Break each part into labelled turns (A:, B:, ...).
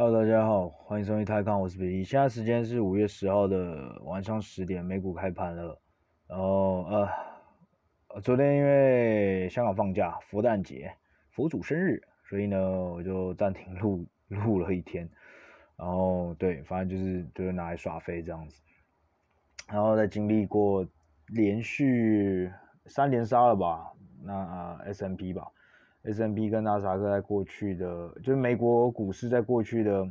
A: Hello，大家好，欢迎收听泰康，我是比利。现在时间是五月十号的晚上十点，美股开盘了。然后呃，昨天因为香港放假，佛诞节，佛祖生日，所以呢，我就暂停录录了一天。然后对，反正就是就是拿来耍废这样子。然后在经历过连续三连杀了吧，那、呃、S&P 吧。S n P 跟纳斯达克在过去的，就是美国股市在过去的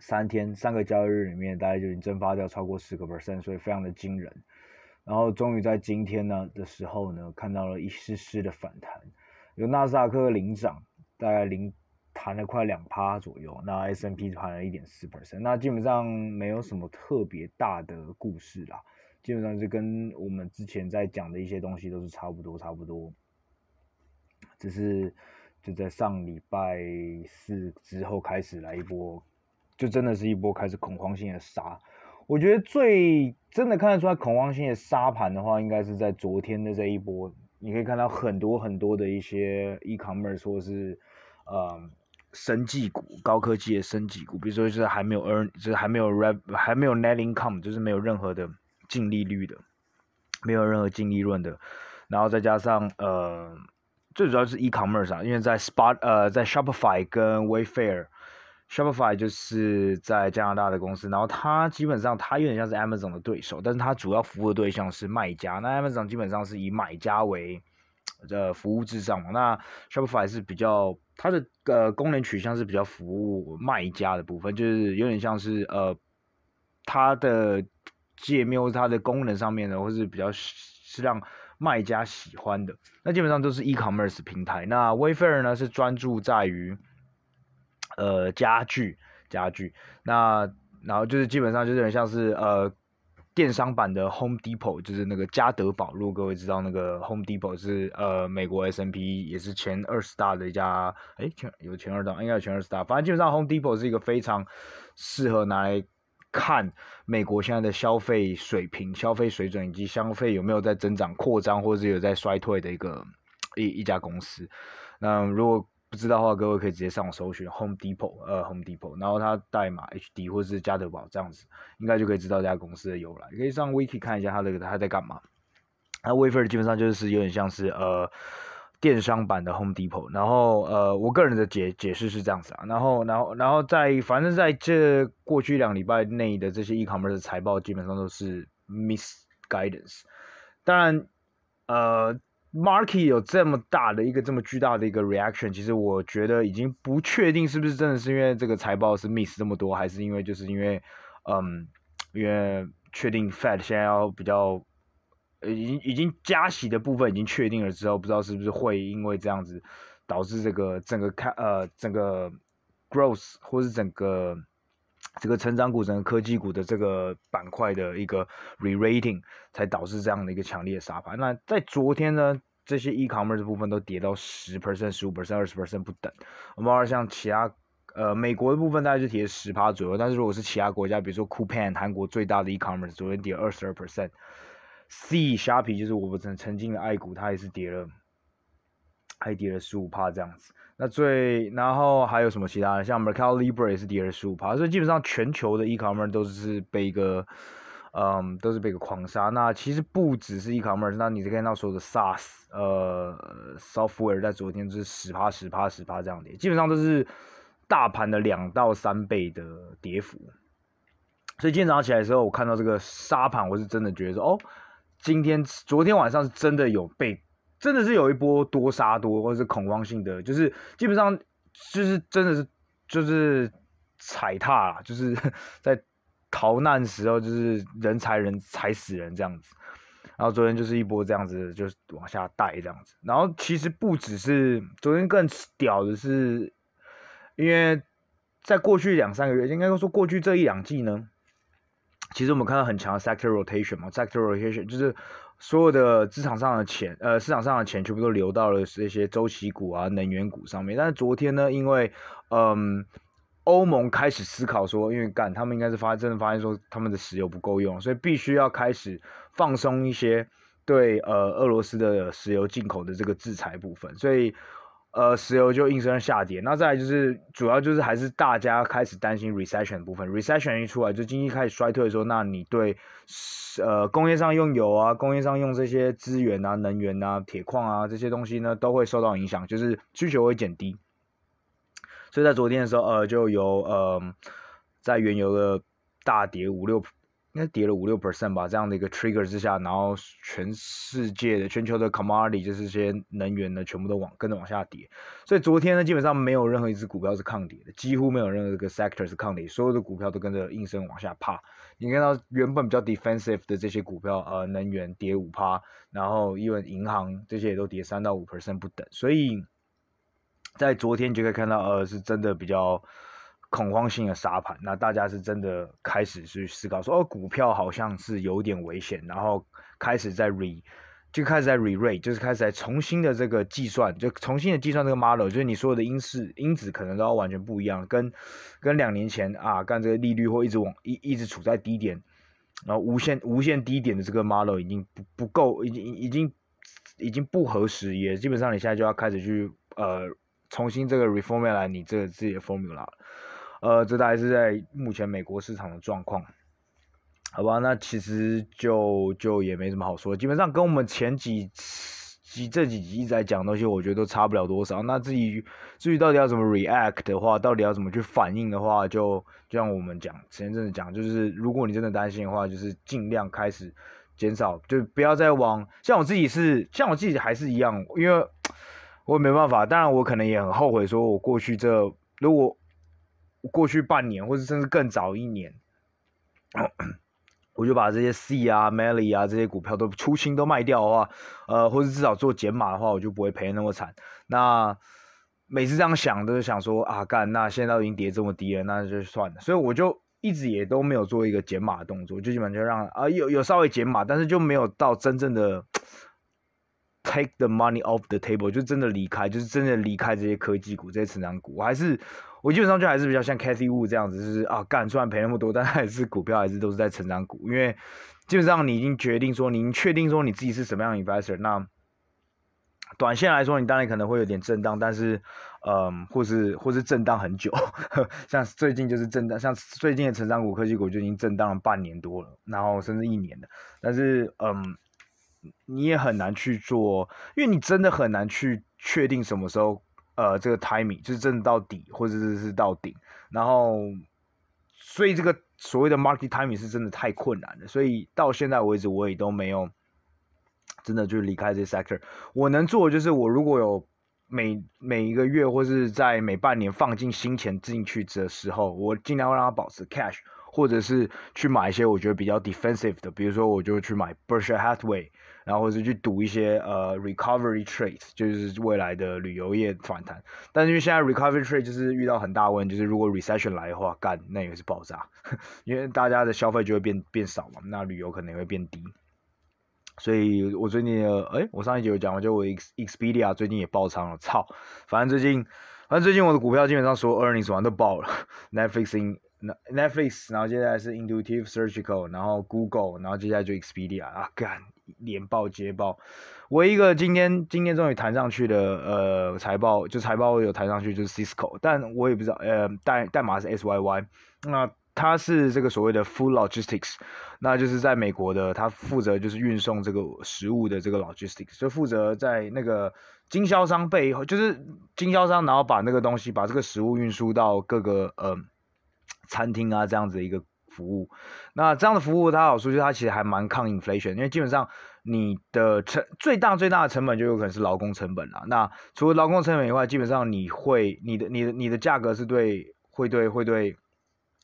A: 三天三个交易日里面，大概就已经蒸发掉超过十个 percent，所以非常的惊人。然后终于在今天呢的时候呢，看到了一丝丝的反弹，有纳斯达克领涨，大概领弹了快两趴左右，那 S n P 弹了一点四 percent，那基本上没有什么特别大的故事啦，基本上是跟我们之前在讲的一些东西都是差不多差不多。只是就在上礼拜四之后开始来一波，就真的是一波开始恐慌性的杀。我觉得最真的看得出来恐慌性的杀盘的话，应该是在昨天的这一波。你可以看到很多很多的一些 e-commerce 或是呃生技股、高科技的生技股，比如说就是还没有 earn，就是还没有 rev，还没有 net income，就是没有任何的净利率的，没有任何净利润的，然后再加上呃。最主要是 e-commerce 啊，因为在 Spot 呃，在 Shopify 跟 Wayfair，Shopify 就是在加拿大的公司，然后它基本上它有点像是 Amazon 的对手，但是它主要服务的对象是卖家，那 Amazon 基本上是以买家为呃服务至上嘛，那 Shopify 是比较它的呃功能取向是比较服务卖家的部分，就是有点像是呃它的界面或它的功能上面呢，或是比较是让。卖家喜欢的，那基本上都是 e-commerce 平台。那 Wayfair 呢是专注在于呃家具家具，那然后就是基本上就是有点像是呃电商版的 Home Depot，就是那个家得宝。如果各位知道那个 Home Depot 是呃美国 S&P 也是前二十大的一家，哎前有前二大，应该有前二十大。反正基本上 Home Depot 是一个非常适合拿来。看美国现在的消费水平、消费水准以及消费有没有在增长、扩张，或者是有在衰退的一个一一家公司。那如果不知道的话，各位可以直接上网搜寻 Home Depot，呃，Home Depot，然后它代码 HD 或是家得宝这样子，应该就可以知道这家公司的由来。可以上 Wiki 看一下它这个它在干嘛。那 Wayfair 基本上就是有点像是呃。电商版的 Home Depot，然后呃，我个人的解解释是这样子啊，然后然后然后在反正在这过去两礼拜内的这些 e-commerce 财报基本上都是 misguidance。当然，呃，market 有这么大的一个这么巨大的一个 reaction，其实我觉得已经不确定是不是真的是因为这个财报是 miss 这么多，还是因为就是因为嗯，因为确定 Fed 现在要比较。呃，已经已经加息的部分已经确定了之后，不知道是不是会因为这样子导致这个整个开呃整个 growth 或是整个这个成长股、整个科技股的这个板块的一个 re-rating，才导致这样的一个强烈的杀盘。那在昨天呢，这些 e-commerce 部分都跌到十 percent、十五 percent、二十 percent 不等。我们像其他呃美国的部分大概就跌十趴左右，但是如果是其他国家，比如说 Coupang 韩国最大的 e-commerce，昨天跌二十二 percent。C 虾皮就是我们曾曾经的爱股，它也是跌了，还跌了十五趴这样子。那最然后还有什么其他的？像 Mercado Libre 也是跌了十五趴，所以基本上全球的 e-commerce 都是被一个，嗯，都是被一个狂杀。那其实不只是 e-commerce，那你可以看到所有的 SaaS，呃，software 在昨天就是十趴、十趴、十趴这样跌，基本上都是大盘的两到三倍的跌幅。所以今天早上起来的时候，我看到这个杀盘，我是真的觉得说，哦。今天昨天晚上是真的有被，真的是有一波多杀多，或者是恐慌性的，就是基本上就是真的是就是踩踏，就是 在逃难时候就是人踩人踩死人这样子，然后昨天就是一波这样子，就是往下带这样子，然后其实不只是昨天更屌的是，因为在过去两三个月，应该说过去这一两季呢。其实我们看到很强的 sector rotation 嘛，sector rotation 就是所有的市场上的钱，呃，市场上的钱全部都流到了这些周期股啊、能源股上面。但是昨天呢，因为嗯，欧盟开始思考说，因为干他们应该是发真的发现说他们的石油不够用，所以必须要开始放松一些对呃俄罗斯的石油进口的这个制裁部分。所以呃，石油就应声下跌。那再来就是主要就是还是大家开始担心 recession 的部分，recession 一出来就经济开始衰退的时候，那你对呃工业上用油啊，工业上用这些资源啊，能源啊，铁矿啊这些东西呢，都会受到影响，就是需求会减低。所以在昨天的时候，呃，就有呃在原油的大跌五六。应该跌了五六 percent 吧，这样的一个 trigger 之下，然后全世界的全球的 commodity 就是这些能源呢，全部都往跟着往下跌。所以昨天呢，基本上没有任何一只股票是抗跌的，几乎没有任何一个 sector 是抗跌，所有的股票都跟着应声往下趴。你看到原本比较 defensive 的这些股票，呃，能源跌五趴，然后因为银行这些也都跌三到五 percent 不等。所以在昨天就可以看到，呃，是真的比较。恐慌性的杀盘，那大家是真的开始去思考说，哦，股票好像是有点危险，然后开始在 re，就开始在 re-rate，就是开始在重新的这个计算，就重新的计算这个 model，就是你所有的因式因子可能都要完全不一样，跟跟两年前啊，干这个利率或一直往一一直处在低点，然后无限无限低点的这个 model 已经不不够，已经已经已经不合时宜，也基本上你现在就要开始去呃重新这个 reformulate 你这个自己的 formula。呃，这大概是在目前美国市场的状况，好吧？那其实就就也没什么好说，基本上跟我们前几集这几集一直在讲东西，我觉得都差不了多少。那至于至于到底要怎么 react 的话，到底要怎么去反应的话，就就像我们讲前阵子讲，就是如果你真的担心的话，就是尽量开始减少，就不要再往像我自己是像我自己还是一样，因为我也没办法，当然我可能也很后悔，说我过去这如果。过去半年，或者甚至更早一年，我就把这些 C 啊、Melly 啊这些股票都出清都卖掉的话，呃，或者至少做减码的话，我就不会赔那么惨。那每次这样想都是想说啊，干，那现在都已经跌这么低了，那就算了。所以我就一直也都没有做一个减码的动作，就基本就让啊有有稍微减码，但是就没有到真正的 take the money off the table，就真的离开，就是真的离开这些科技股、这些成长股，我还是。我基本上就还是比较像 Cathy Wu 这样子，就是啊，干，虽然赔那么多，但还是股票还是都是在成长股，因为基本上你已经决定说，你已经确定说你自己是什么样的 investor，那短线来说，你当然可能会有点震荡，但是，嗯，或是或是震荡很久，像最近就是震荡，像最近的成长股、科技股就已经震荡了半年多了，然后甚至一年了，但是，嗯，你也很难去做，因为你真的很难去确定什么时候。呃，这个 timing 就是真的到底，或者是是到顶，然后，所以这个所谓的 market timing 是真的太困难了，所以到现在为止我也都没有真的就离开这 sector。我能做的就是，我如果有每每一个月或是在每半年放进新钱进去的时候，我尽量让它保持 cash，或者是去买一些我觉得比较 defensive 的，比如说我就去买 Berkshire Hathaway。然后或者去赌一些呃 recovery trade，就是未来的旅游业反弹。但是因为现在 recovery trade 就是遇到很大问题，就是如果 recession 来的话，干那也是爆炸，因为大家的消费就会变变少嘛，那旅游可能也会变低。所以我最近哎，我上一集有讲，就我 Expedia 最近也爆仓了，操！反正最近，反正最近我的股票基本上所有 earnings 完都爆了，Netflix。Netflix，然后接下来是 Intuitive Surgical，然后 Google，然后接下来就 Expedia 啊，干连爆接爆。唯一一个今天今天终于弹上去的呃财报，就财报有弹上去就是 Cisco，但我也不知道呃代代码是 SYY，那它是这个所谓的 Food Logistics，那就是在美国的，它负责就是运送这个食物的这个 Logistics，就负责在那个经销商背后，就是经销商然后把那个东西把这个食物运输到各个呃。餐厅啊，这样子的一个服务，那这样的服务它好处就是它其实还蛮抗 inflation，因为基本上你的成最大最大的成本就有可能是劳工成本啦。那除了劳工成本以外，基本上你会你的你的你的价格是对会对会对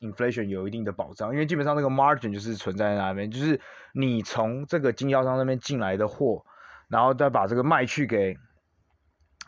A: inflation 有一定的保障，因为基本上那个 margin 就是存在在那边，就是你从这个经销商那边进来的货，然后再把这个卖去给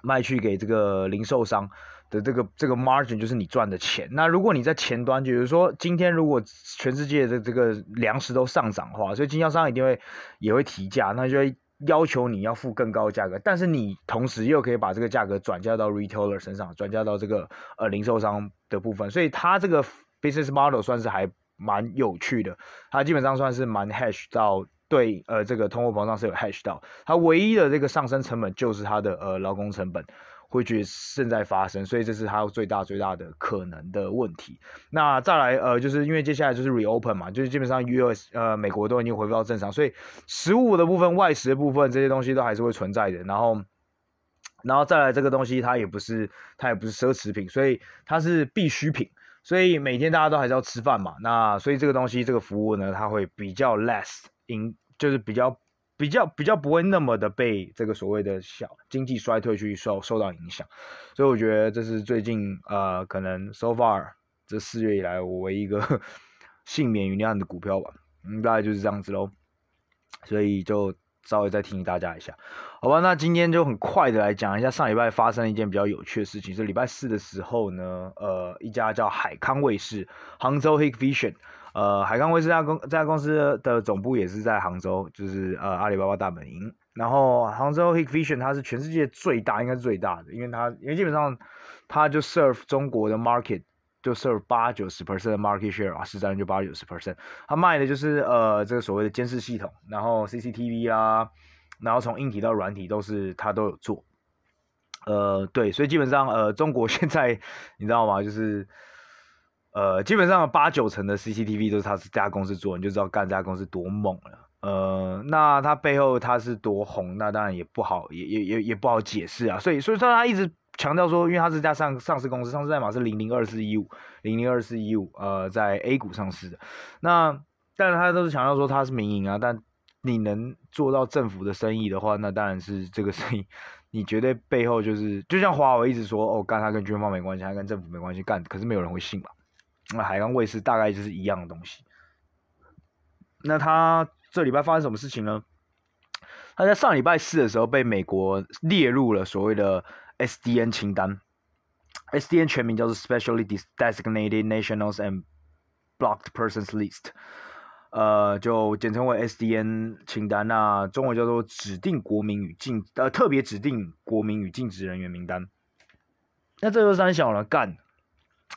A: 卖去给这个零售商。的这个这个 margin 就是你赚的钱。那如果你在前端，就比如说今天如果全世界的这个粮食都上涨的话，所以经销商一定会也会提价，那就会要求你要付更高的价格。但是你同时又可以把这个价格转嫁到 retailer 身上，转嫁到这个呃零售商的部分。所以它这个 business model 算是还蛮有趣的。它基本上算是蛮 hash 到对呃这个通货膨胀是有 hash 到。它唯一的这个上升成本就是它的呃劳工成本。会觉得正在发生，所以这是它最大最大的可能的问题。那再来呃，就是因为接下来就是 reopen 嘛，就是基本上 US 呃美国都已经恢复到正常，所以食物的部分、外食的部分这些东西都还是会存在的。然后。然后再来这个东西，它也不是它也不是奢侈品，所以它是必需品，所以每天大家都还是要吃饭嘛。那所以这个东西这个服务呢，它会比较 less in，就是比较比较比较不会那么的被这个所谓的小经济衰退去受受到影响。所以我觉得这是最近呃可能 so far 这四月以来我唯一一个 幸免于难的股票吧。嗯，大概就是这样子喽。所以就。稍微再提醒大家一下，好吧？那今天就很快的来讲一下上礼拜发生了一件比较有趣的事情。是礼拜四的时候呢，呃，一家叫海康卫视杭州 Hikvision，呃，海康威视这家公这家公司的总部也是在杭州，就是呃阿里巴巴大本营。然后杭州 Hikvision 它是全世界最大，应该是最大的，因为它因为基本上它就 serve 中国的 market。就 serve 八九十 percent market share 啊，市占就八九十 percent。它卖的就是呃这个所谓的监视系统，然后 CCTV 啊，然后从硬体到软体都是它都有做。呃，对，所以基本上呃中国 现在你知道吗？就是呃基本上八九成的 CCTV 都是他这家公司做，你就知道干这家公司多猛了。呃，那他背后他是多红，那当然也不好，也也也也不好解释啊。所以所以说他一直。强调说，因为他是家上上市公司，上市代码是零零二四一五零零二四一五，呃，在 A 股上市的。那但是他都是强调说他是民营啊，但你能做到政府的生意的话，那当然是这个生意，你绝对背后就是，就像华为一直说，哦，干他跟军方没关系，他跟政府没关系，干，可是没有人会信吧？那海康卫视大概就是一样的东西。那他这礼拜发生什么事情呢？他在上礼拜四的时候被美国列入了所谓的。SDN 清单，SDN 全名叫做 Specially Designated Nationals and Blocked Persons List，呃，就简称为 SDN 清单，那中文叫做指定国民与禁呃特别指定国民与禁止人员名单。那这个三小呢干，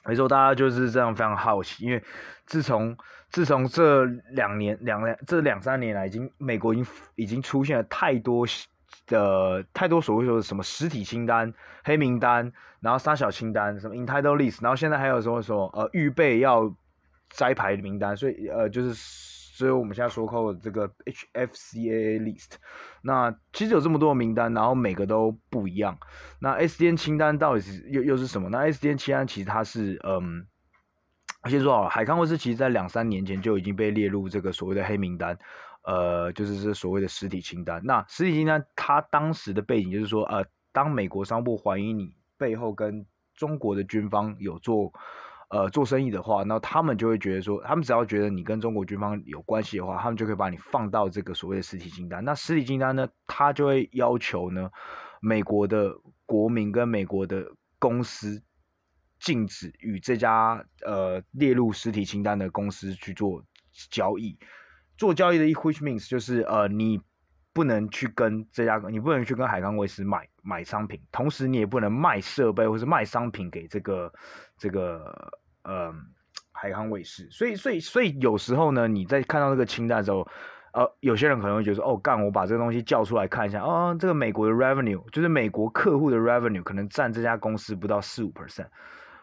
A: 没错，大家就是这样非常好奇，因为自从自从这两年两两这两三年来，已经美国已经已经出现了太多。的太多所谓说什么实体清单、黑名单，然后三小清单，什么 entitled list，然后现在还有什么什么呃预备要摘牌的名单，所以呃就是所以我们现在说扣的这个 HFCAA list，那其实有这么多名单，然后每个都不一样。那 SDN 清单到底是又又是什么？那 SDN 清单其实它是嗯，先说好，海康威视其实在两三年前就已经被列入这个所谓的黑名单。呃，就是这所谓的实体清单。那实体清单，它当时的背景就是说，呃，当美国商务部怀疑你背后跟中国的军方有做，呃，做生意的话，那他们就会觉得说，他们只要觉得你跟中国军方有关系的话，他们就可以把你放到这个所谓的实体清单。那实体清单呢，他就会要求呢，美国的国民跟美国的公司禁止与这家呃列入实体清单的公司去做交易。做交易的意，which means 就是呃，你不能去跟这家，你不能去跟海康威视买买商品，同时你也不能卖设备或是卖商品给这个这个呃海康卫视。所以所以所以有时候呢，你在看到这个清单的时候，呃，有些人可能会觉得说，哦，干，我把这个东西叫出来看一下，哦，这个美国的 revenue 就是美国客户的 revenue 可能占这家公司不到四五 percent，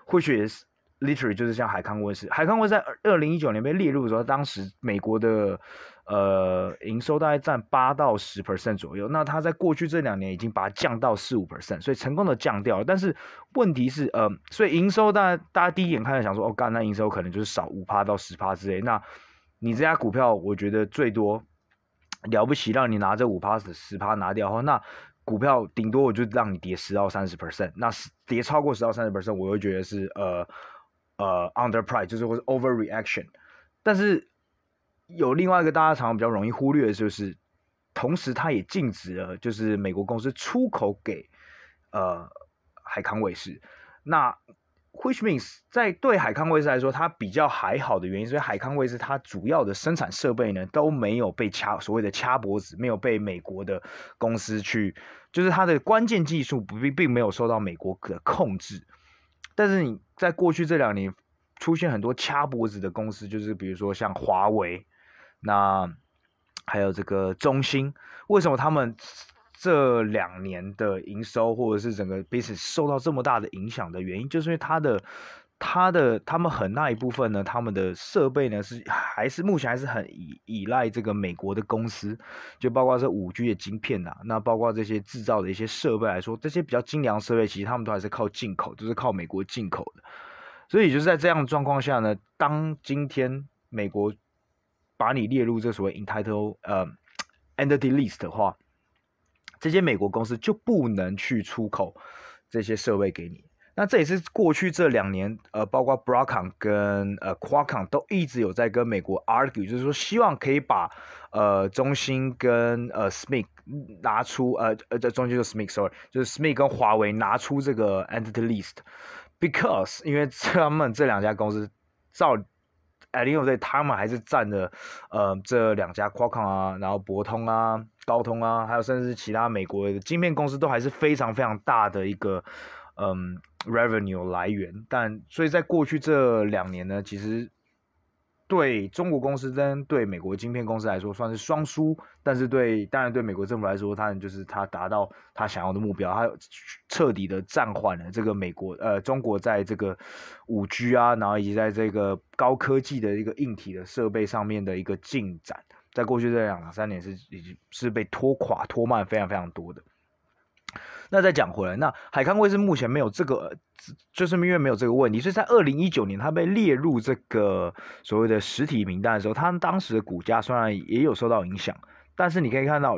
A: 或许也是。Literally 就是像海康威视，海康威视在二零一九年被列入的时候，当时美国的呃营收大概占八到十 percent 左右。那它在过去这两年已经把它降到四五 percent，所以成功的降掉了。但是问题是，呃，所以营收大家大家第一眼看到想说，哦，干，那营收可能就是少五趴到十趴之类。那你这家股票，我觉得最多了不起，让你拿这五趴十趴拿掉的话，那股票顶多我就让你跌十到三十 percent。那跌超过十到三十 percent，我会觉得是呃。呃、underprice，就是或是 overreaction，但是有另外一个大家常常比较容易忽略的就是，同时它也禁止了就是美国公司出口给呃海康威视。那 which means 在对海康威视来说，它比较还好的原因，所以海康威视它主要的生产设备呢都没有被掐所谓的掐脖子，没有被美国的公司去，就是它的关键技术不并并没有受到美国的控制。但是你在过去这两年出现很多掐脖子的公司，就是比如说像华为，那还有这个中兴，为什么他们这两年的营收或者是整个 business 受到这么大的影响的原因，就是因为它的。它的他们很大一部分呢，他们的设备呢是还是目前还是很依依赖这个美国的公司，就包括这五 G 的晶片呐、啊，那包括这些制造的一些设备来说，这些比较精良设备其实他们都还是靠进口，就是靠美国进口的。所以就是在这样的状况下呢，当今天美国把你列入这所谓 entitle 呃 entity list 的话，这些美国公司就不能去出口这些设备给你。那这也是过去这两年，呃，包括 Broadcom 跟呃 Qualcomm 都一直有在跟美国 argue，就是说希望可以把呃中兴跟呃 SMIC 拿出呃呃在中兴就 SMIC，sorry，就是 SMIC 跟华为拿出这个 Entity List，because 因为他们这两家公司照哎，另外在他们还是占了呃这两家 Qualcomm 啊，然后博通啊、高通啊，还有甚至其他美国的晶片公司都还是非常非常大的一个。嗯，revenue 来源，但所以在过去这两年呢，其实对中国公司跟对美国晶片公司来说算是双输，但是对当然对美国政府来说，他就是他达到他想要的目标，他彻底的暂缓了这个美国呃中国在这个五 G 啊，然后以及在这个高科技的一个硬体的设备上面的一个进展，在过去这两三年是已经是被拖垮拖慢非常非常多的。那再讲回来，那海康威视目前没有这个，就是因为没有这个问题，所以在二零一九年它被列入这个所谓的实体名单的时候，它当时的股价虽然也有受到影响，但是你可以看到，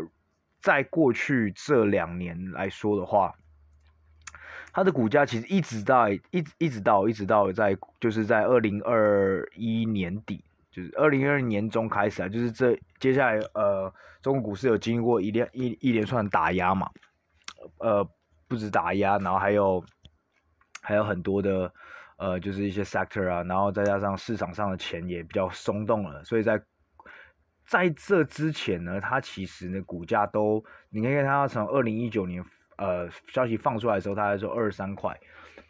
A: 在过去这两年来说的话，它的股价其实一直到一一直到一直到在就是在二零二一年底，就是二零二二年中开始啊，就是这接下来呃，中国股市有经过一连一一连串打压嘛。呃，不止打压，然后还有还有很多的呃，就是一些 sector 啊，然后再加上市场上的钱也比较松动了，所以在在这之前呢，它其实呢股价都，你可以看它从二零一九年呃消息放出来的时候，它还说二十三块，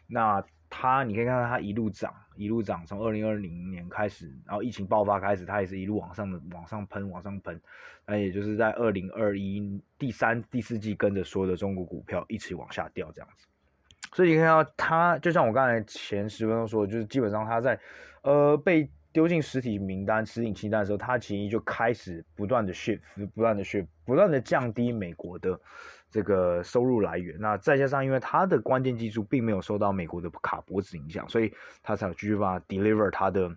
A: 那它你可以看到它一路涨，一路涨，从二零二零年开始，然后疫情爆发开始，它也是一路往上的往上喷，往上喷。那也就是在二零二一第三、第四季跟着所有的中国股票一起往下掉这样子，所以你看到它，就像我刚才前十分钟说的，就是基本上它在呃被丢进实体名单、实体清单的时候，它其实就开始不断的 shift，不断的 shift，不断的降低美国的这个收入来源。那再加上因为它的关键技术并没有受到美国的卡脖子影响，所以它才继续把 deliver 它的。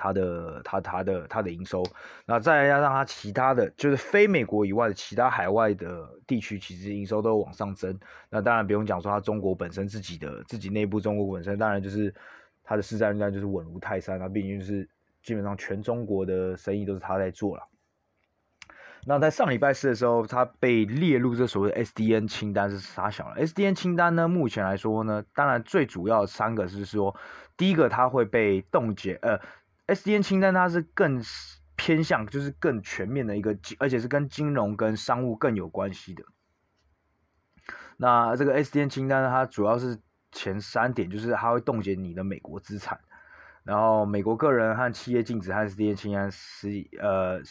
A: 它的它它的它的营收，那再加上它其他的就是非美国以外的其他海外的地区，其实营收都往上增。那当然不用讲说它中国本身自己的自己内部中国本身，当然就是它的市占率就是稳如泰山啊，毕竟就是基本上全中国的生意都是它在做了。那在上礼拜四的时候，它被列入这所谓的 SDN 清单是啥小了？SDN 清单呢，目前来说呢，当然最主要的三个是说，第一个它会被冻结，呃。SDN 清单它是更偏向，就是更全面的一个，而且是跟金融跟商务更有关系的。那这个 SDN 清单呢，它主要是前三点，就是它会冻结你的美国资产，然后美国个人和企业禁止和 SDN 清单是呃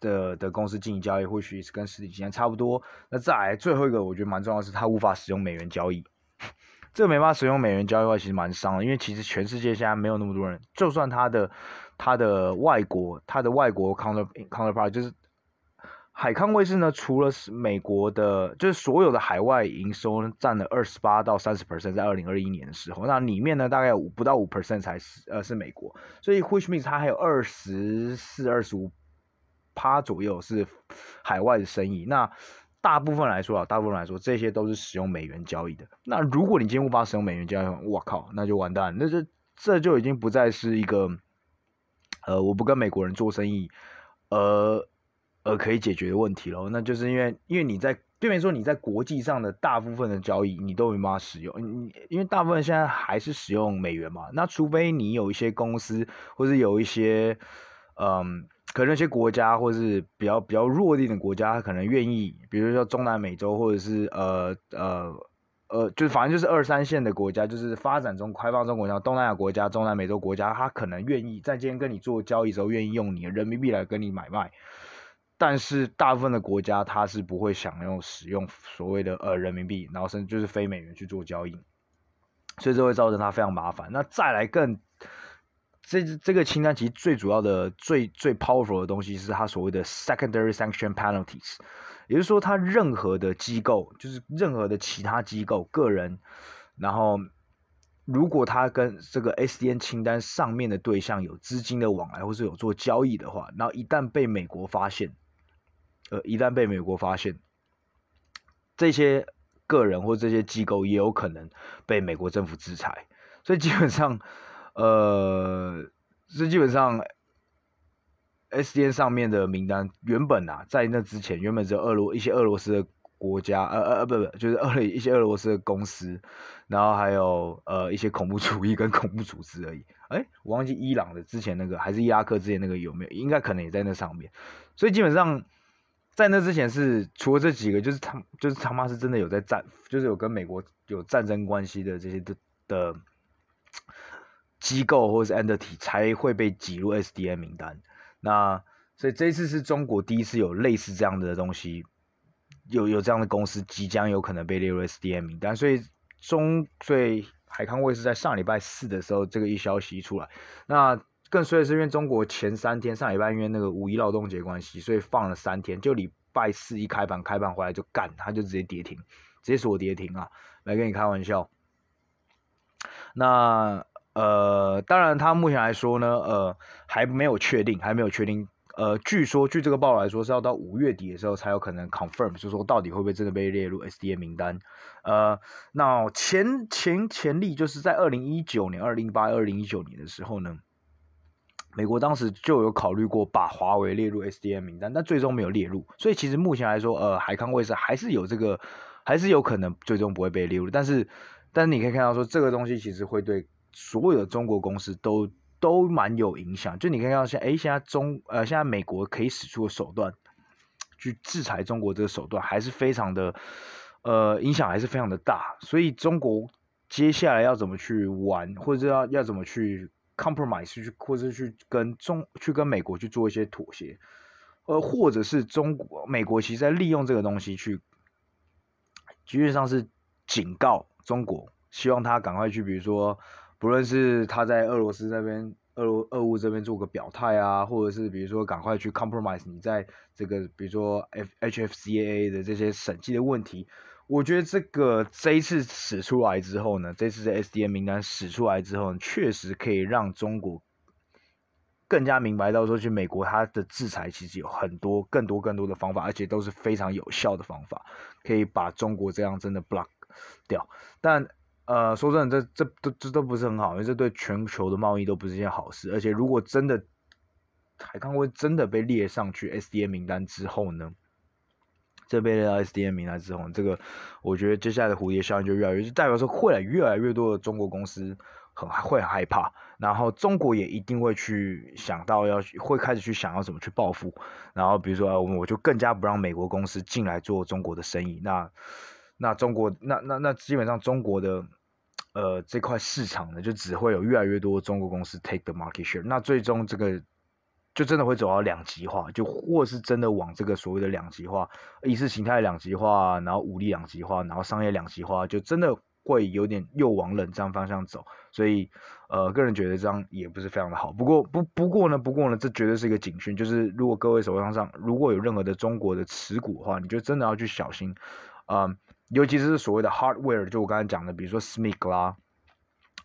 A: 的的公司进行交易，或许是跟实体清单差不多。那再来最后一个，我觉得蛮重要的是，它无法使用美元交易。这个没办法使用美元交易的话，其实蛮伤的，因为其实全世界现在没有那么多人，就算他的他的外国他的外国 counter counterpart 就是海康威视呢，除了是美国的，就是所有的海外营收占了二十八到三十 percent，在二零二一年的时候，那里面呢大概有五不到五 percent 才是呃是美国，所以 which means 它还有二十四二十五趴左右是海外的生意，那。大部分来说啊，大部分来说，这些都是使用美元交易的。那如果你今天无法使用美元交易，我靠，那就完蛋。那这这就已经不再是一个，呃，我不跟美国人做生意，呃，呃，可以解决的问题了。那就是因为，因为你在，对面说你在国际上的大部分的交易，你都没办法使用。你因为大部分现在还是使用美元嘛。那除非你有一些公司，或是有一些，嗯。可能一些国家，或者是比较比较弱一点的国家，他可能愿意，比如说中南美洲，或者是呃呃呃，就是反正就是二三线的国家，就是发展中、开放中国家、东南亚国家、中南美洲国家，他可能愿意在今天跟你做交易时候，愿意用你的人民币来跟你买卖。但是大部分的国家它是不会想用使用所谓的呃人民币，然后甚至就是非美元去做交易，所以这会造成它非常麻烦。那再来更这这个清单其实最主要的最最 powerful 的东西是它所谓的 secondary sanction penalties，也就是说它任何的机构就是任何的其他机构个人，然后。如果他跟这个 SDN 清单上面的对象有资金的往来，或是有做交易的话，然后一旦被美国发现，呃，一旦被美国发现，这些个人或这些机构也有可能被美国政府制裁。所以基本上，呃，是基本上 SDN 上面的名单原本啊，在那之前原本只有俄罗一些俄罗斯的。国家呃呃呃不不就是俄一些俄罗斯的公司，然后还有呃一些恐怖主义跟恐怖组织而已。哎，我忘记伊朗的之前那个还是伊拉克之前那个有没有？应该可能也在那上面。所以基本上在那之前是除了这几个，就是他就是他妈是真的有在战，就是有跟美国有战争关系的这些的的机构或者是 entity 才会被挤入 SDN 名单。那所以这一次是中国第一次有类似这样的东西。有有这样的公司即将有可能被列入 SDN 名单，所以中所以海康威视在上礼拜四的时候，这个一消息一出来，那更衰的是因为中国前三天上礼拜因为那个五一劳动节关系，所以放了三天，就礼拜四一开盘开盘回来就干，它就直接跌停，直接锁跌停啊，来跟你开玩笑。那呃，当然它目前来说呢，呃，还没有确定，还没有确定。呃，据说据这个报道来说，是要到五月底的时候才有可能 confirm，就是说到底会不会真的被列入 SDN 名单。呃，那前前前例就是在二零一九年、二零一八、二零一九年的时候呢，美国当时就有考虑过把华为列入 SDN 名单，但最终没有列入。所以其实目前来说，呃，海康威视还是有这个，还是有可能最终不会被列入。但是，但是你可以看到说，这个东西其实会对所有的中国公司都。都蛮有影响，就你看到现在，哎，现在中呃，现在美国可以使出的手段去制裁中国，这个手段还是非常的，呃，影响还是非常的大。所以中国接下来要怎么去玩，或者要要怎么去 compromise 去，或者去跟中去跟美国去做一些妥协，呃，或者是中国美国其实在利用这个东西去，基本上是警告中国，希望他赶快去，比如说。不论是他在俄罗斯那边、俄罗俄乌这边做个表态啊，或者是比如说赶快去 compromise 你在这个比如说 F HFCAA 的这些审计的问题，我觉得这个这一次使出来之后呢，这次的 SDN 名单使出来之后呢，确实可以让中国更加明白到说，去美国它的制裁其实有很多、更多、更多的方法，而且都是非常有效的方法，可以把中国这样真的 block 掉，但。呃，说真的，这这都这都不是很好，因为这对全球的贸易都不是一件好事。而且，如果真的海康威真的被列上去 SDN 名单之后呢，这被列到 SDN 名单之后，这个我觉得接下来的蝴蝶效应就越来越，就代表说会来越来越多的中国公司很会很害怕，然后中国也一定会去想到要会开始去想要怎么去报复，然后比如说我我就更加不让美国公司进来做中国的生意，那那中国那那那基本上中国的。呃，这块市场呢，就只会有越来越多中国公司 take the market share，那最终这个就真的会走到两极化，就或是真的往这个所谓的两极化、意识形态两极化，然后武力两极化，然后商业两极化，就真的会有点又往冷战方向走。所以，呃，个人觉得这样也不是非常的好。不过不不过呢，不过呢，这绝对是一个警讯，就是如果各位手上上如果有任何的中国的持股的话，你就真的要去小心，啊、尤其是所谓的 hardware，就我刚才讲的，比如说 SMIC 啦，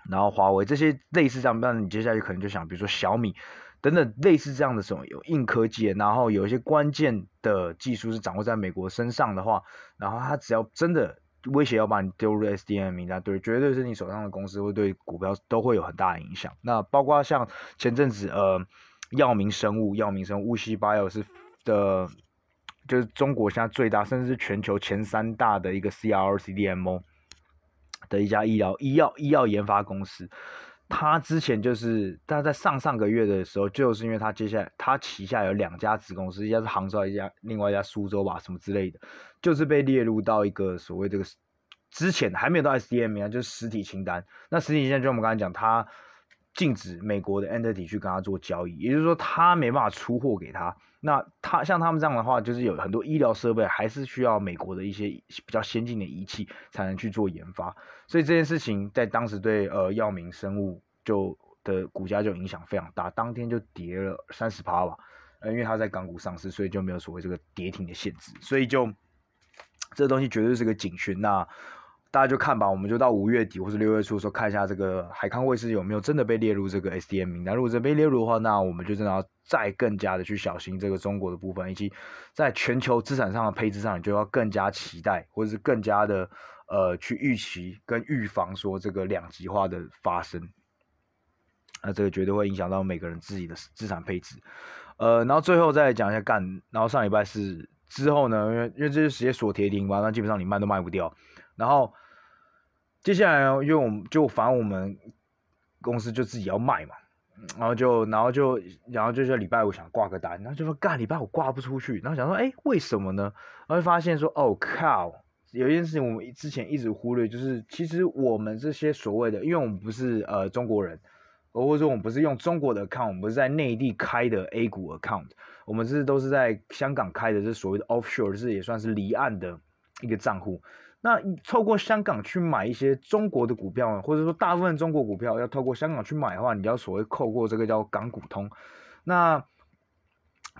A: 然后华为这些类似这样，那你接下来可能就想，比如说小米等等类似这样的这种有硬科技，然后有一些关键的技术是掌握在美国身上的话，然后它只要真的威胁要把你丢入 SDN 名单，对，绝对是你手上的公司会对股票都会有很大的影响。那包括像前阵子呃，药明生物、药明生物、WuXi Bio 是的。就是中国现在最大，甚至是全球前三大的一个 CRO CDMO 的一家医疗医药医药研发公司，它之前就是，它在上上个月的时候，就是因为它接下来它旗下有两家子公司，一家是杭州，一家另外一家苏州吧，什么之类的，就是被列入到一个所谓这个之前还没有到 SDN 名单，就是实体清单。那实体清单就我们刚才讲，它禁止美国的 entity 去跟他做交易，也就是说他没办法出货给他。那他像他们这样的话，就是有很多医疗设备还是需要美国的一些比较先进的仪器才能去做研发。所以这件事情在当时对呃药明生物就的股价就影响非常大，当天就跌了三十趴吧。呃，因为它在港股上市，所以就没有所谓这个跌停的限制，所以就这东西绝对是个警讯。那大家就看吧，我们就到五月底或是六月初的时候看一下这个海康卫视有没有真的被列入这个 S D M 名单。如果真被列入的话，那我们就真的要再更加的去小心这个中国的部分，以及在全球资产上的配置上，你就要更加期待，或者是更加的呃去预期跟预防说这个两极化的发生。那这个绝对会影响到每个人自己的资产配置。呃，然后最后再讲一下干，然后上礼拜四之后呢，因为因为这是直接锁跌停嘛，那基本上你卖都卖不掉，然后。接下来，因为我们就反正我们公司就自己要卖嘛，然后就然后就然后就在礼拜五想挂个单，然后就说干礼拜五挂不出去，然后想说哎为什么呢？然后就发现说哦靠，有一件事情我们之前一直忽略，就是其实我们这些所谓的，因为我们不是呃中国人，或者说我们不是用中国的 account，我们不是在内地开的 A 股 account，我们这都是在香港开的，这所谓的 offshore，这也算是离岸的一个账户。那透过香港去买一些中国的股票，或者说大部分中国股票要透过香港去买的话，你要所谓扣过这个叫港股通。那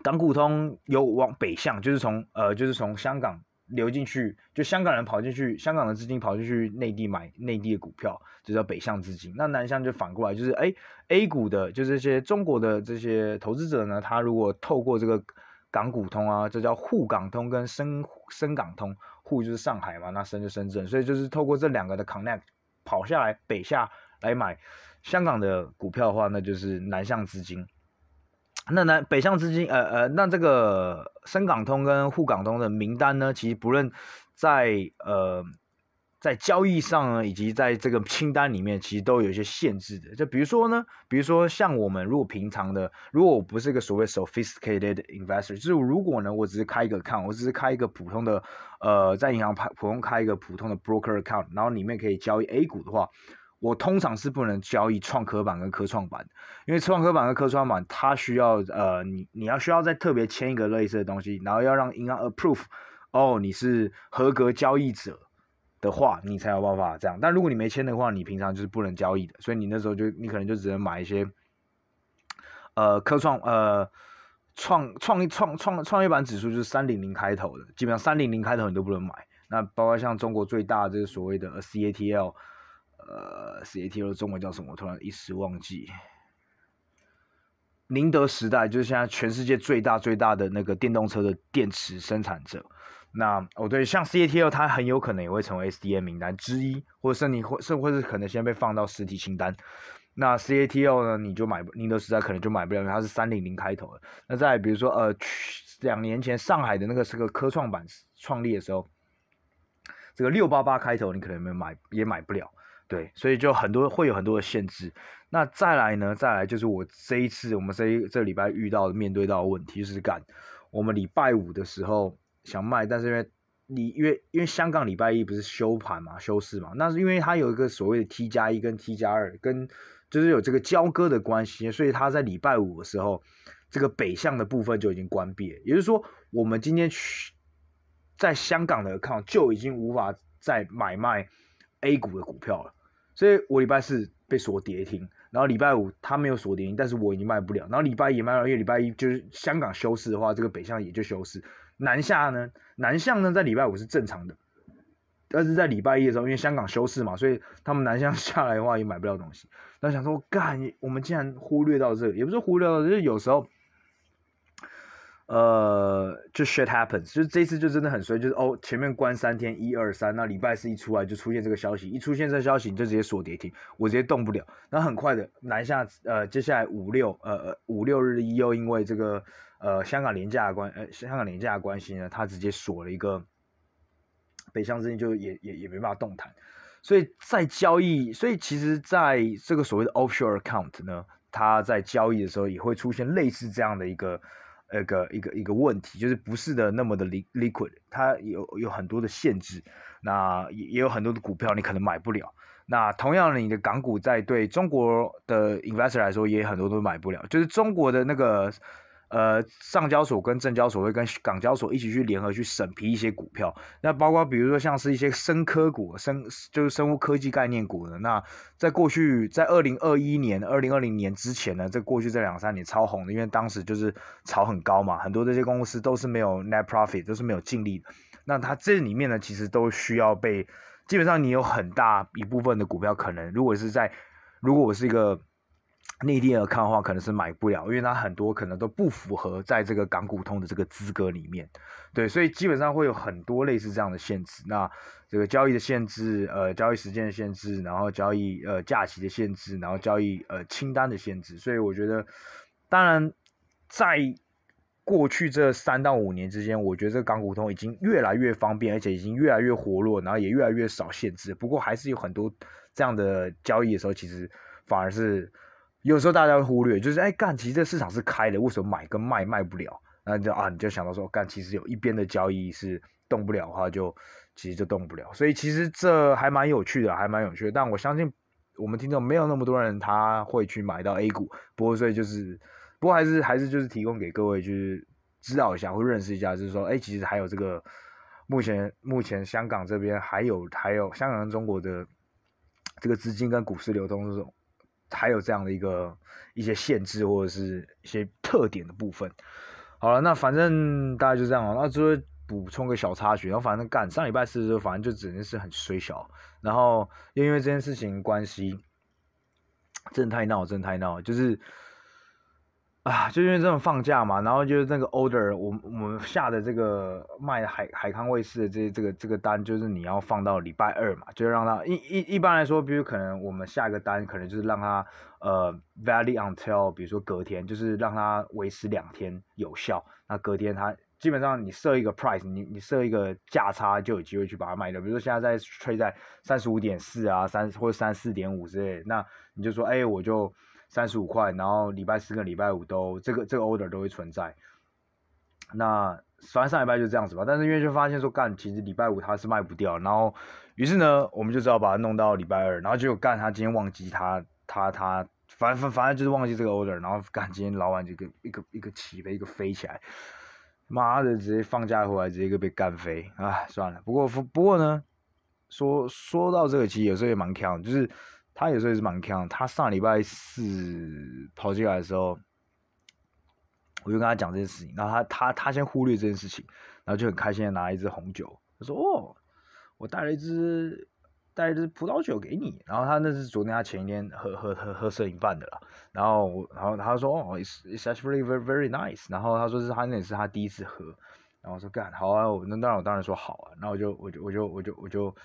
A: 港股通有往北向，就是从呃就是从香港流进去，就香港人跑进去，香港的资金跑进去内地买内地的股票，就叫北向资金。那南向就反过来，就是哎 A 股的，就是这些中国的这些投资者呢，他如果透过这个港股通啊，这叫沪港通跟深深港通。沪就是上海嘛，那深就深圳，所以就是透过这两个的 connect 跑下来北下来买香港的股票的话，那就是南向资金。那南北向资金，呃呃，那这个深港通跟沪港通的名单呢，其实不论在呃。在交易上呢，以及在这个清单里面，其实都有一些限制的。就比如说呢，比如说像我们如果平常的，如果我不是一个所谓 sophisticated investor，就是如果呢，我只是开一个 account，我只是开一个普通的，呃，在银行普普通开一个普通的 broker account，然后里面可以交易 A 股的话，我通常是不能交易创科板跟科创板，因为创科板跟科创板它需要呃，你你要需要再特别签一个类似的东西，然后要让银行 approve，哦，你是合格交易者。的话，你才有办法这样。但如果你没签的话，你平常就是不能交易的。所以你那时候就，你可能就只能买一些，呃，科创，呃，创创创创创业板指数就是三零零开头的，基本上三零零开头你都不能买。那包括像中国最大的这个所谓的 CATL，呃，CATL 中文叫什么？我突然一时忘记。宁德时代就是现在全世界最大最大的那个电动车的电池生产者。那哦对，像 CATL 它很有可能也会成为 SDN 名单之一，或者是你或甚或是可能先被放到实体清单。那 CATL 呢，你就买不，宁德时代可能就买不了，因为它是三零零开头的。那再比如说呃，两年前上海的那个是个科创板创立的时候，这个六八八开头你可能没买也买不了，对，所以就很多会有很多的限制。那再来呢，再来就是我这一次我们这一这礼拜遇到面对到的问题是干，我们礼拜五的时候。想卖，但是因为你因为因为香港礼拜一不是休盘嘛，休市嘛，那是因为它有一个所谓的 T 加一跟 T 加二，跟就是有这个交割的关系，所以它在礼拜五的时候，这个北向的部分就已经关闭了。也就是说，我们今天去在香港的 account 就已经无法再买卖 A 股的股票了，所以我礼拜四被锁跌停，然后礼拜五他没有锁跌停，但是我已经卖不了，然后礼拜一也卖了，因为礼拜一就是香港休市的话，这个北向也就休市。南下呢？南向呢，在礼拜五是正常的，但是在礼拜一的时候，因为香港休市嘛，所以他们南向下来的话也买不了东西。那想说，干，我们竟然忽略到这个，也不是忽略到，就是有时候，呃，就 shit happens，就是这次就真的很衰，就是哦，前面关三天，一二三，那礼拜四一出来就出现这个消息，一出现这消息你就直接锁跌停，我直接动不了。那很快的南下，呃，接下来五六，呃呃五六日一又因为这个。呃，香港廉价关，呃，香港廉价的关系呢，它直接锁了一个北向资金，就也也也没办法动弹。所以在交易，所以其实在这个所谓的 offshore account 呢，它在交易的时候也会出现类似这样的一个那个一个一个问题，就是不是的那么的 liquid，它有有很多的限制，那也也有很多的股票你可能买不了。那同样的，你的港股在对中国的 investor 来说，也很多都买不了。就是中国的那个呃上交所跟证交所会跟港交所一起去联合去审批一些股票。那包括比如说像是一些生科股、生就是生物科技概念股的。那在过去在二零二一年、二零二零年之前呢，在过去这两三年超红的，因为当时就是炒很高嘛，很多这些公司都是没有 net profit，都是没有净利的。那它这里面呢，其实都需要被。基本上你有很大一部分的股票，可能如果是在，如果我是一个内地人看的话，可能是买不了，因为它很多可能都不符合在这个港股通的这个资格里面，对，所以基本上会有很多类似这样的限制。那这个交易的限制，呃，交易时间的限制，然后交易呃假期的限制，然后交易呃清单的限制。所以我觉得，当然在。过去这三到五年之间，我觉得这个港股通已经越来越方便，而且已经越来越活络，然后也越来越少限制。不过还是有很多这样的交易的时候，其实反而是有时候大家会忽略，就是哎干，其实这市场是开的，为什么买跟卖卖不了？那就啊，你就想到说干，其实有一边的交易是动不了的话，就其实就动不了。所以其实这还蛮有趣的，还蛮有趣的。但我相信我们听众没有那么多人他会去买到 A 股，不过所以就是。不过还是还是就是提供给各位，就是知道一下或认识一下，就是说，哎，其实还有这个，目前目前香港这边还有还有香港跟中国的这个资金跟股市流通这种，还有这样的一个一些限制或者是一些特点的部分。好了，那反正大概就这样了。那就补充个小插曲，然后反正干上礼拜四的时候，反正就只能是很衰小。然后又因为这件事情关系，真的太闹，真的太闹，就是。啊，就因为这种放假嘛，然后就是那个 order，我我们下的这个卖海海康威视的这这个这个单，就是你要放到礼拜二嘛，就让它一一一般来说，比如可能我们下一个单，可能就是让它呃 valid until，比如说隔天，就是让它维持两天有效。那隔天它基本上你设一个 price，你你设一个价差，就有机会去把它卖掉。比如说现在在 trade 在三十五点四啊，三或者三四点五之类，那你就说，哎，我就。三十五块，然后礼拜四跟礼拜五都这个这个 order 都会存在。那反正上礼拜就这样子吧，但是因为就发现说干，其实礼拜五它是卖不掉，然后于是呢，我们就只好把它弄到礼拜二，然后就干他今天忘记他他他，反正反正就是忘记这个 order，然后干今天老板这个一个一个起飞一个飞起来，妈的直接放假回来直接一个被干飞啊，算了，不过不过呢，说说到这个其实有时候也蛮强，就是。他有时候也是蛮强，他上礼拜四跑进来的时候，我就跟他讲这件事情，然后他他他先忽略这件事情，然后就很开心的拿一支红酒，他说：“哦，我带了一支带一支葡萄酒给你。”然后他那是昨天他前一天喝喝喝喝摄影办的了，然后然后他说：“哦，it's it's actually very very nice。”然后他说是他那也是他第一次喝，然后我说干好啊，那当然我当然说好啊，然后我就我就我就我就我就。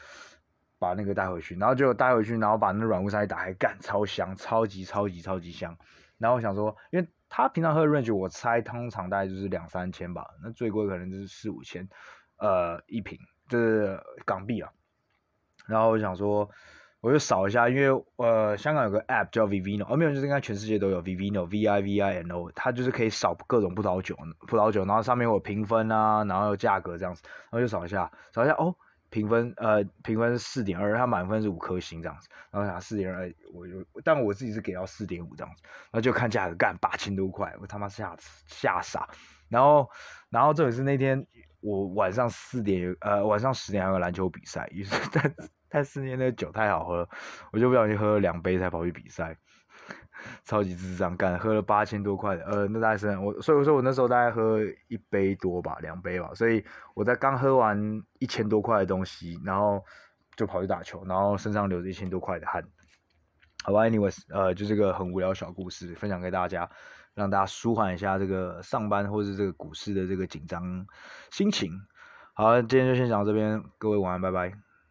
A: 把那个带回去，然后就带回去，然后把那软木塞一打开，干超香，超级超级超级香。然后我想说，因为他平常喝的 range，我猜通常大概就是两三千吧，那最贵可能就是四五千，呃，一瓶，就是港币啊。然后我想说，我就扫一下，因为呃，香港有个 app 叫 Vivino，哦没有，就是应该全世界都有 Vivino，V I V I N O，它就是可以扫各种葡萄酒，葡萄酒，然后上面有评分啊，然后有价格这样子，然后就扫一下，扫一下哦。评分呃，评分是四点二，他满分是五颗星这样子，然后想四点二，我就但我自己是给到四点五这样子，然后就看价格干八千多块，我他妈吓吓傻，然后然后这也是那天我晚上四点呃晚上十点还有篮球比赛，于是 但但是那个酒太好喝，我就不小心喝了两杯才跑去比赛。超级智障，干喝了八千多块的，呃，那大概是我，所以我说我那时候大概喝一杯多吧，两杯吧，所以我在刚喝完一千多块的东西，然后就跑去打球，然后身上流着一千多块的汗。好吧，anyways，呃，就这个很无聊小故事分享给大家，让大家舒缓一下这个上班或是这个股市的这个紧张心情。好，今天就先讲到这边，各位晚安，拜拜。